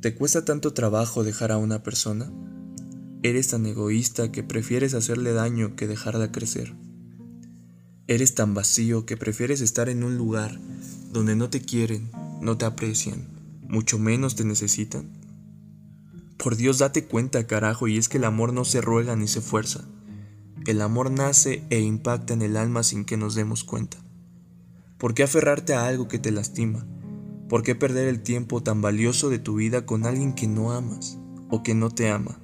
¿Te cuesta tanto trabajo dejar a una persona? ¿Eres tan egoísta que prefieres hacerle daño que dejarla crecer? ¿Eres tan vacío que prefieres estar en un lugar donde no te quieren, no te aprecian, mucho menos te necesitan? Por Dios date cuenta, carajo, y es que el amor no se ruega ni se fuerza. El amor nace e impacta en el alma sin que nos demos cuenta. ¿Por qué aferrarte a algo que te lastima? ¿Por qué perder el tiempo tan valioso de tu vida con alguien que no amas o que no te ama?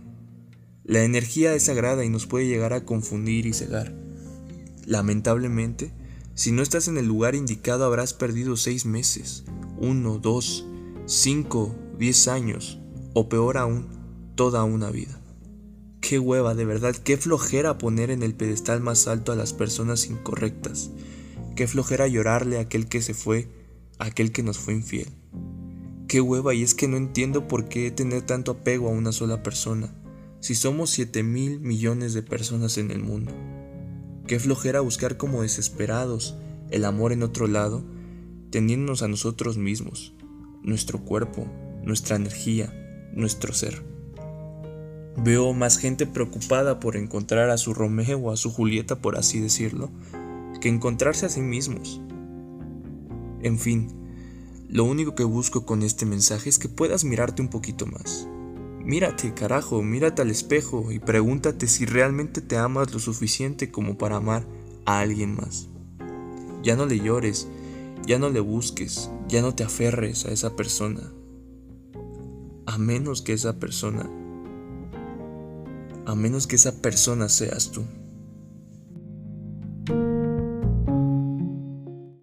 La energía es sagrada y nos puede llegar a confundir y cegar. Lamentablemente, si no estás en el lugar indicado habrás perdido seis meses, uno, dos, cinco, diez años, o peor aún, toda una vida. Qué hueva, de verdad, qué flojera poner en el pedestal más alto a las personas incorrectas. Qué flojera llorarle a aquel que se fue aquel que nos fue infiel. Qué hueva y es que no entiendo por qué tener tanto apego a una sola persona, si somos 7 mil millones de personas en el mundo. Qué flojera buscar como desesperados el amor en otro lado, teniéndonos a nosotros mismos, nuestro cuerpo, nuestra energía, nuestro ser. Veo más gente preocupada por encontrar a su Romeo o a su Julieta, por así decirlo, que encontrarse a sí mismos. En fin, lo único que busco con este mensaje es que puedas mirarte un poquito más. Mírate, carajo, mírate al espejo y pregúntate si realmente te amas lo suficiente como para amar a alguien más. Ya no le llores, ya no le busques, ya no te aferres a esa persona. A menos que esa persona, a menos que esa persona seas tú.